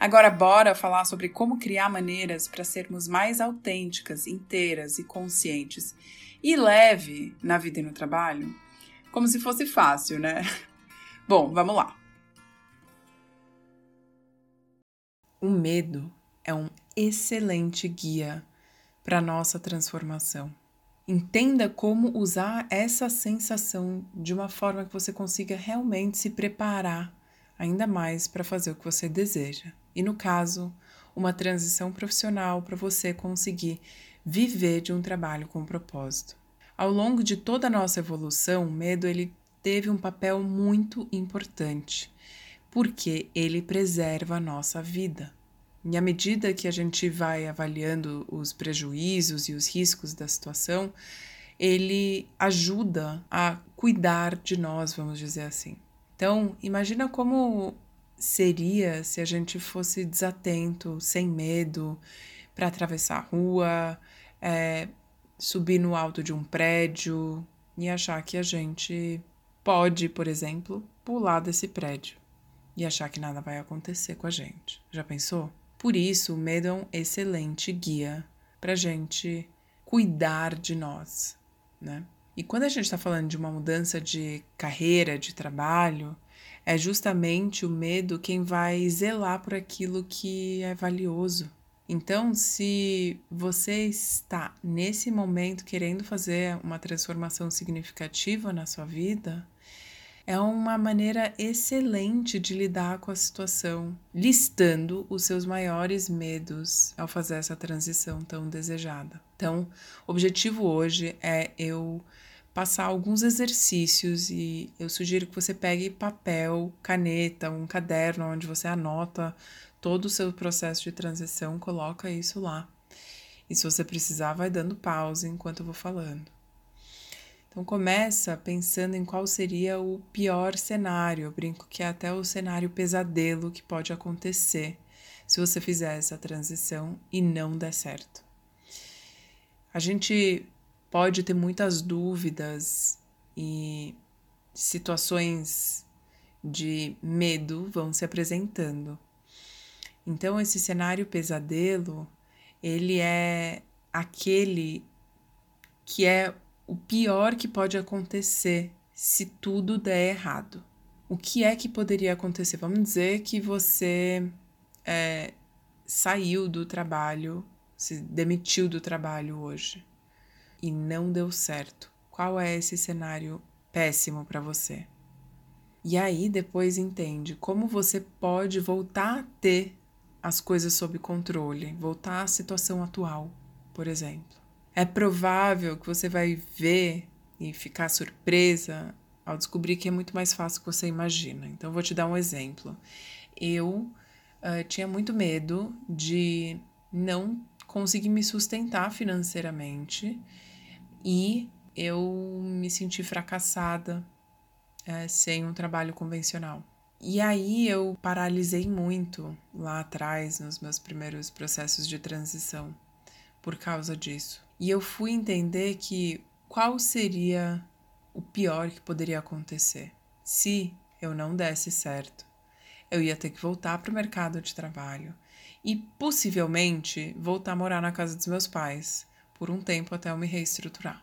Agora, bora falar sobre como criar maneiras para sermos mais autênticas, inteiras e conscientes e leve na vida e no trabalho? Como se fosse fácil, né? Bom, vamos lá. O medo é um excelente guia para nossa transformação. Entenda como usar essa sensação de uma forma que você consiga realmente se preparar ainda mais para fazer o que você deseja e, no caso, uma transição profissional para você conseguir viver de um trabalho com propósito. Ao longo de toda a nossa evolução, o medo ele teve um papel muito importante, porque ele preserva a nossa vida. E à medida que a gente vai avaliando os prejuízos e os riscos da situação, ele ajuda a cuidar de nós, vamos dizer assim. Então, imagina como seria se a gente fosse desatento, sem medo, para atravessar a rua, é, subir no alto de um prédio e achar que a gente pode, por exemplo, pular desse prédio e achar que nada vai acontecer com a gente. Já pensou? Por isso, o medo é um excelente guia para gente cuidar de nós, né? E quando a gente está falando de uma mudança de carreira, de trabalho, é justamente o medo quem vai zelar por aquilo que é valioso. Então, se você está nesse momento querendo fazer uma transformação significativa na sua vida, é uma maneira excelente de lidar com a situação, listando os seus maiores medos ao fazer essa transição tão desejada. Então, o objetivo hoje é eu passar alguns exercícios e eu sugiro que você pegue papel, caneta, um caderno onde você anota todo o seu processo de transição, coloca isso lá. E se você precisar, vai dando pausa enquanto eu vou falando. Então começa pensando em qual seria o pior cenário. Eu brinco que é até o cenário pesadelo que pode acontecer se você fizer essa transição e não der certo. A gente pode ter muitas dúvidas e situações de medo vão se apresentando. Então esse cenário pesadelo, ele é aquele que é o pior que pode acontecer se tudo der errado. O que é que poderia acontecer? Vamos dizer que você é, saiu do trabalho, se demitiu do trabalho hoje e não deu certo. Qual é esse cenário péssimo para você? E aí depois entende como você pode voltar a ter as coisas sob controle, voltar à situação atual, por exemplo. É provável que você vai ver e ficar surpresa ao descobrir que é muito mais fácil que você imagina. Então, vou te dar um exemplo. Eu uh, tinha muito medo de não conseguir me sustentar financeiramente e eu me senti fracassada é, sem um trabalho convencional. E aí eu paralisei muito lá atrás, nos meus primeiros processos de transição, por causa disso. E eu fui entender que qual seria o pior que poderia acontecer se eu não desse certo. Eu ia ter que voltar para o mercado de trabalho e possivelmente voltar a morar na casa dos meus pais, por um tempo até eu me reestruturar.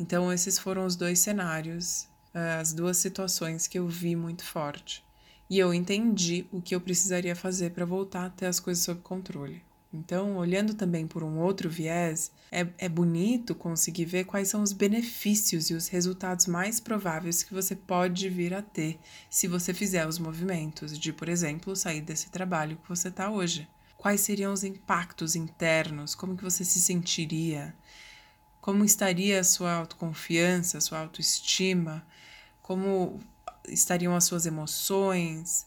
Então, esses foram os dois cenários, eh, as duas situações que eu vi muito forte. E eu entendi o que eu precisaria fazer para voltar a ter as coisas sob controle. Então, olhando também por um outro viés, é, é bonito conseguir ver quais são os benefícios e os resultados mais prováveis que você pode vir a ter se você fizer os movimentos de, por exemplo, sair desse trabalho que você está hoje. Quais seriam os impactos internos? Como que você se sentiria? Como estaria a sua autoconfiança, a sua autoestima? Como estariam as suas emoções?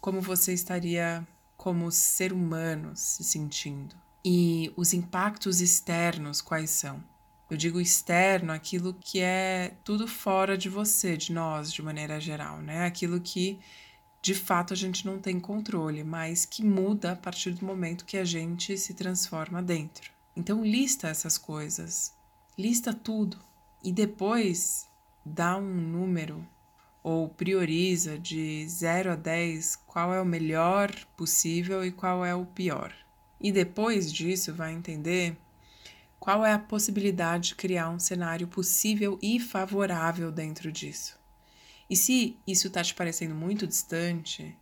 Como você estaria como ser humano se sentindo. E os impactos externos quais são? Eu digo externo aquilo que é tudo fora de você, de nós, de maneira geral, né? Aquilo que de fato a gente não tem controle, mas que muda a partir do momento que a gente se transforma dentro. Então lista essas coisas, lista tudo e depois dá um número ou prioriza de 0 a 10 qual é o melhor possível e qual é o pior. E depois disso vai entender qual é a possibilidade de criar um cenário possível e favorável dentro disso. E se isso está te parecendo muito distante,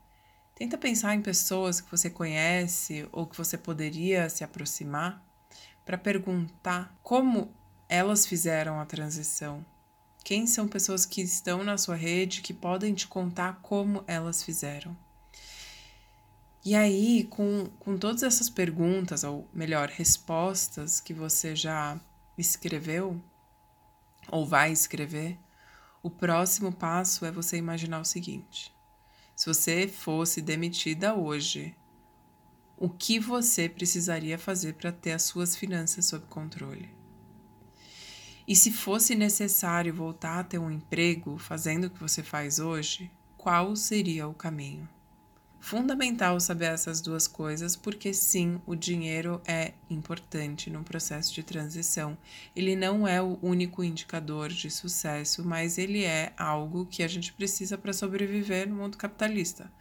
tenta pensar em pessoas que você conhece ou que você poderia se aproximar para perguntar como elas fizeram a transição quem são pessoas que estão na sua rede que podem te contar como elas fizeram? E aí, com, com todas essas perguntas, ou melhor, respostas que você já escreveu ou vai escrever, o próximo passo é você imaginar o seguinte: se você fosse demitida hoje, o que você precisaria fazer para ter as suas finanças sob controle? E se fosse necessário voltar a ter um emprego fazendo o que você faz hoje, qual seria o caminho? Fundamental saber essas duas coisas, porque sim, o dinheiro é importante no processo de transição. Ele não é o único indicador de sucesso, mas ele é algo que a gente precisa para sobreviver no mundo capitalista.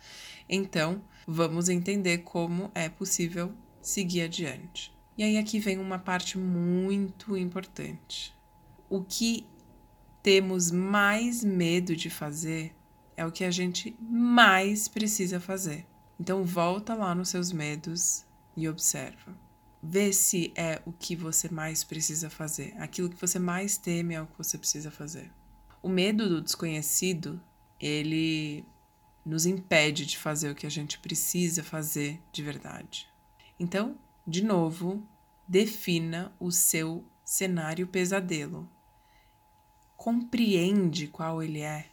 Então, vamos entender como é possível seguir adiante. E aí aqui vem uma parte muito importante o que temos mais medo de fazer é o que a gente mais precisa fazer. Então volta lá nos seus medos e observa. Vê se é o que você mais precisa fazer. Aquilo que você mais teme é o que você precisa fazer. O medo do desconhecido, ele nos impede de fazer o que a gente precisa fazer de verdade. Então, de novo, defina o seu cenário pesadelo compreende qual ele é,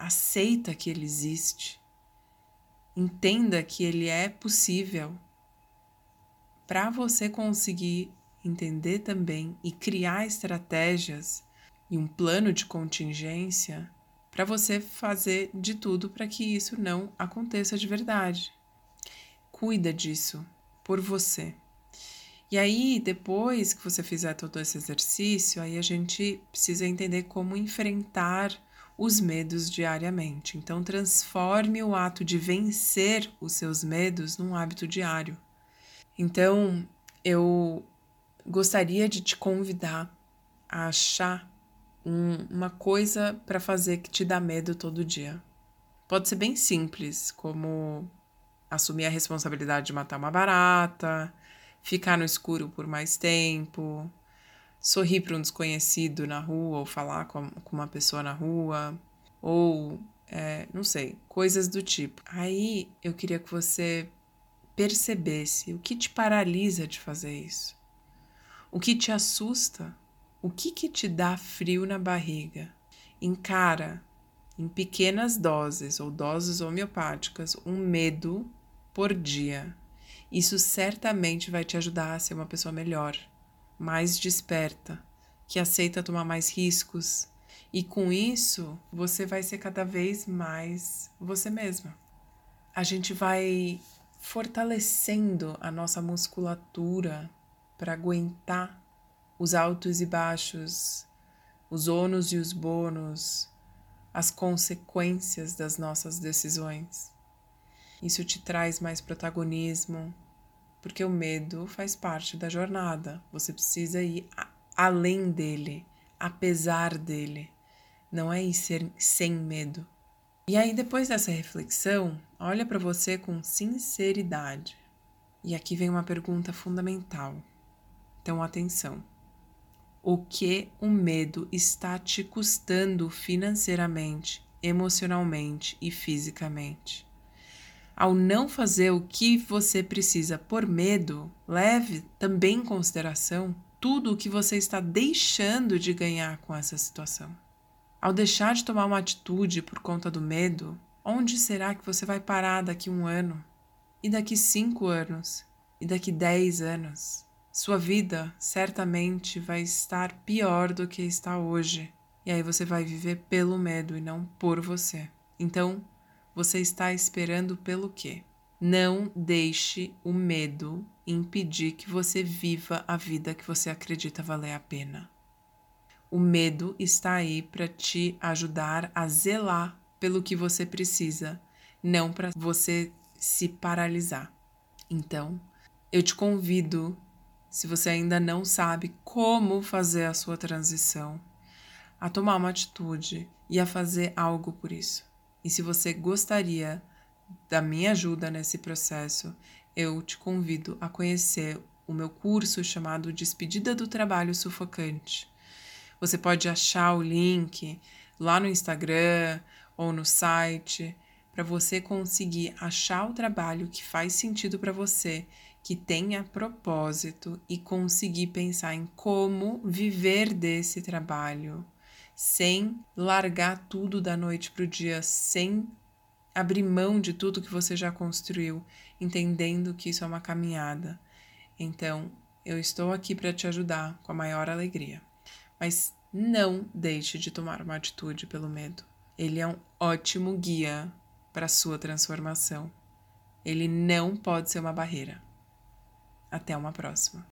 aceita que ele existe, entenda que ele é possível. Para você conseguir entender também e criar estratégias e um plano de contingência para você fazer de tudo para que isso não aconteça de verdade. Cuida disso por você. E aí, depois que você fizer todo esse exercício, aí a gente precisa entender como enfrentar os medos diariamente. Então, transforme o ato de vencer os seus medos num hábito diário. Então, eu gostaria de te convidar a achar um, uma coisa para fazer que te dá medo todo dia. Pode ser bem simples, como assumir a responsabilidade de matar uma barata, ficar no escuro por mais tempo, sorrir para um desconhecido na rua ou falar com, uma pessoa na rua, ou é, não sei, coisas do tipo. Aí eu queria que você percebesse o que te paralisa de fazer isso, o que te assusta, o que, que te dá frio na barriga. Encara em pequenas doses ou doses homeopáticas um medo por dia isso certamente vai te ajudar a ser uma pessoa melhor, mais desperta, que aceita tomar mais riscos. E com isso, você vai ser cada vez mais você mesma. A gente vai fortalecendo a nossa musculatura para aguentar os altos e baixos, os ônus e os bônus, as consequências das nossas decisões. Isso te traz mais protagonismo, porque o medo faz parte da jornada. Você precisa ir além dele, apesar dele. Não é ir ser, sem medo. E aí, depois dessa reflexão, olha para você com sinceridade. E aqui vem uma pergunta fundamental. Então, atenção. O que o medo está te custando financeiramente, emocionalmente e fisicamente? Ao não fazer o que você precisa por medo, leve também em consideração tudo o que você está deixando de ganhar com essa situação. Ao deixar de tomar uma atitude por conta do medo, onde será que você vai parar daqui um ano? E daqui cinco anos? E daqui dez anos? Sua vida certamente vai estar pior do que está hoje. E aí você vai viver pelo medo e não por você. Então, você está esperando pelo quê? Não deixe o medo impedir que você viva a vida que você acredita valer a pena. O medo está aí para te ajudar a zelar pelo que você precisa, não para você se paralisar. Então, eu te convido, se você ainda não sabe como fazer a sua transição, a tomar uma atitude e a fazer algo por isso. E se você gostaria da minha ajuda nesse processo, eu te convido a conhecer o meu curso chamado Despedida do Trabalho Sufocante. Você pode achar o link lá no Instagram ou no site para você conseguir achar o trabalho que faz sentido para você, que tenha propósito e conseguir pensar em como viver desse trabalho sem largar tudo da noite para o dia, sem abrir mão de tudo que você já construiu, entendendo que isso é uma caminhada. Então, eu estou aqui para te ajudar com a maior alegria. Mas não deixe de tomar uma atitude pelo medo. Ele é um ótimo guia para a sua transformação. Ele não pode ser uma barreira. Até uma próxima.